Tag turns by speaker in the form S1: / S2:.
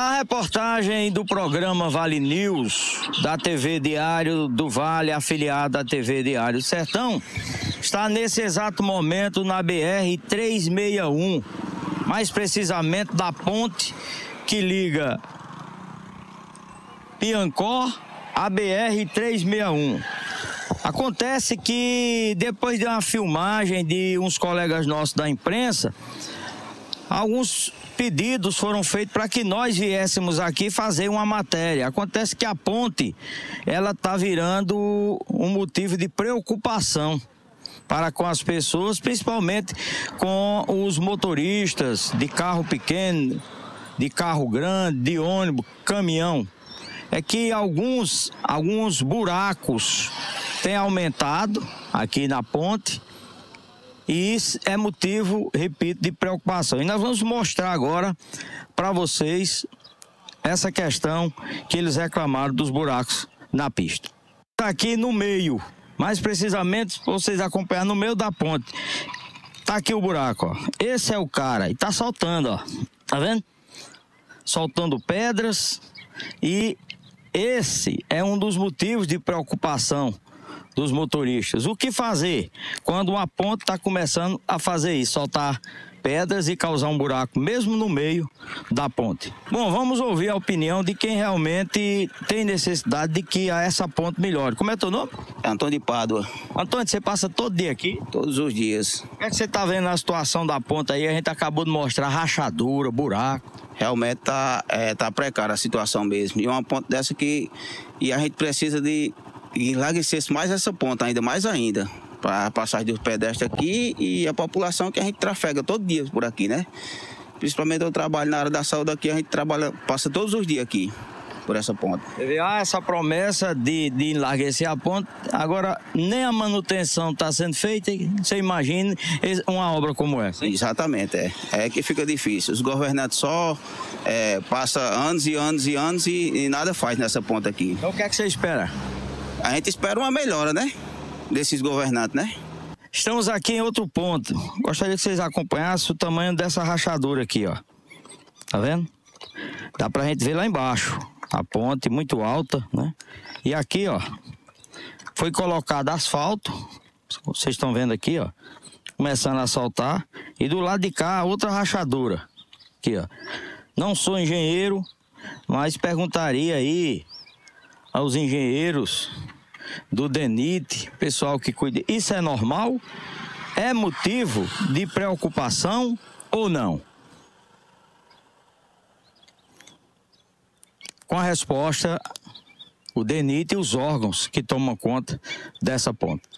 S1: A reportagem do programa Vale News, da TV Diário do Vale, afiliada à TV Diário Sertão, está nesse exato momento na BR 361, mais precisamente da ponte que liga Piancó à BR 361. Acontece que depois de uma filmagem de uns colegas nossos da imprensa, alguns pedidos foram feitos para que nós viéssemos aqui fazer uma matéria. Acontece que a ponte ela está virando um motivo de preocupação para com as pessoas, principalmente com os motoristas de carro pequeno, de carro grande, de ônibus, caminhão. É que alguns, alguns buracos têm aumentado aqui na ponte e isso é motivo, repito, de preocupação. E nós vamos mostrar agora para vocês essa questão que eles reclamaram dos buracos na pista. Está aqui no meio, mais precisamente, vocês acompanhar no meio da ponte. Tá aqui o buraco, ó. Esse é o cara e tá soltando, ó. Tá vendo? Soltando pedras e esse é um dos motivos de preocupação dos motoristas. O que fazer quando uma ponte está começando a fazer isso, soltar pedras e causar um buraco, mesmo no meio da ponte. Bom, vamos ouvir a opinião de quem realmente tem necessidade de que essa ponte melhore. Como é teu nome?
S2: Antônio de Pádua.
S1: Antônio, você passa todo dia aqui?
S2: Todos os dias.
S1: O que, é que você está vendo na situação da ponte aí? A gente acabou de mostrar rachadura, buraco.
S2: Realmente tá, é, tá precária a situação mesmo. E uma ponte dessa que e a gente precisa de enlarguecesse mais essa ponta, ainda mais ainda, para a passagem dos pedestres aqui e a população que a gente trafega todo dia por aqui, né? Principalmente eu trabalho na área da saúde aqui, a gente trabalha, passa todos os dias aqui por essa ponta.
S1: Ah, essa promessa de, de enlarguecer a ponte, agora nem a manutenção está sendo feita, você imagina uma obra como essa.
S2: Hein? Exatamente, é. É que fica difícil. Os governantes só é, passam anos e anos e anos e, e nada faz nessa ponta aqui.
S1: Então o que é que você espera?
S2: A gente espera uma melhora, né? Desses governantes, né?
S1: Estamos aqui em outro ponto. Gostaria que vocês acompanhassem o tamanho dessa rachadura aqui, ó. Tá vendo? Dá pra gente ver lá embaixo. A ponte muito alta, né? E aqui, ó, foi colocado asfalto. Vocês estão vendo aqui, ó. Começando a saltar. E do lado de cá, outra rachadura. Aqui, ó. Não sou engenheiro, mas perguntaria aí aos engenheiros do DENIT, pessoal que cuida. Isso é normal? É motivo de preocupação ou não? Com a resposta, o DENIT e os órgãos que tomam conta dessa ponta.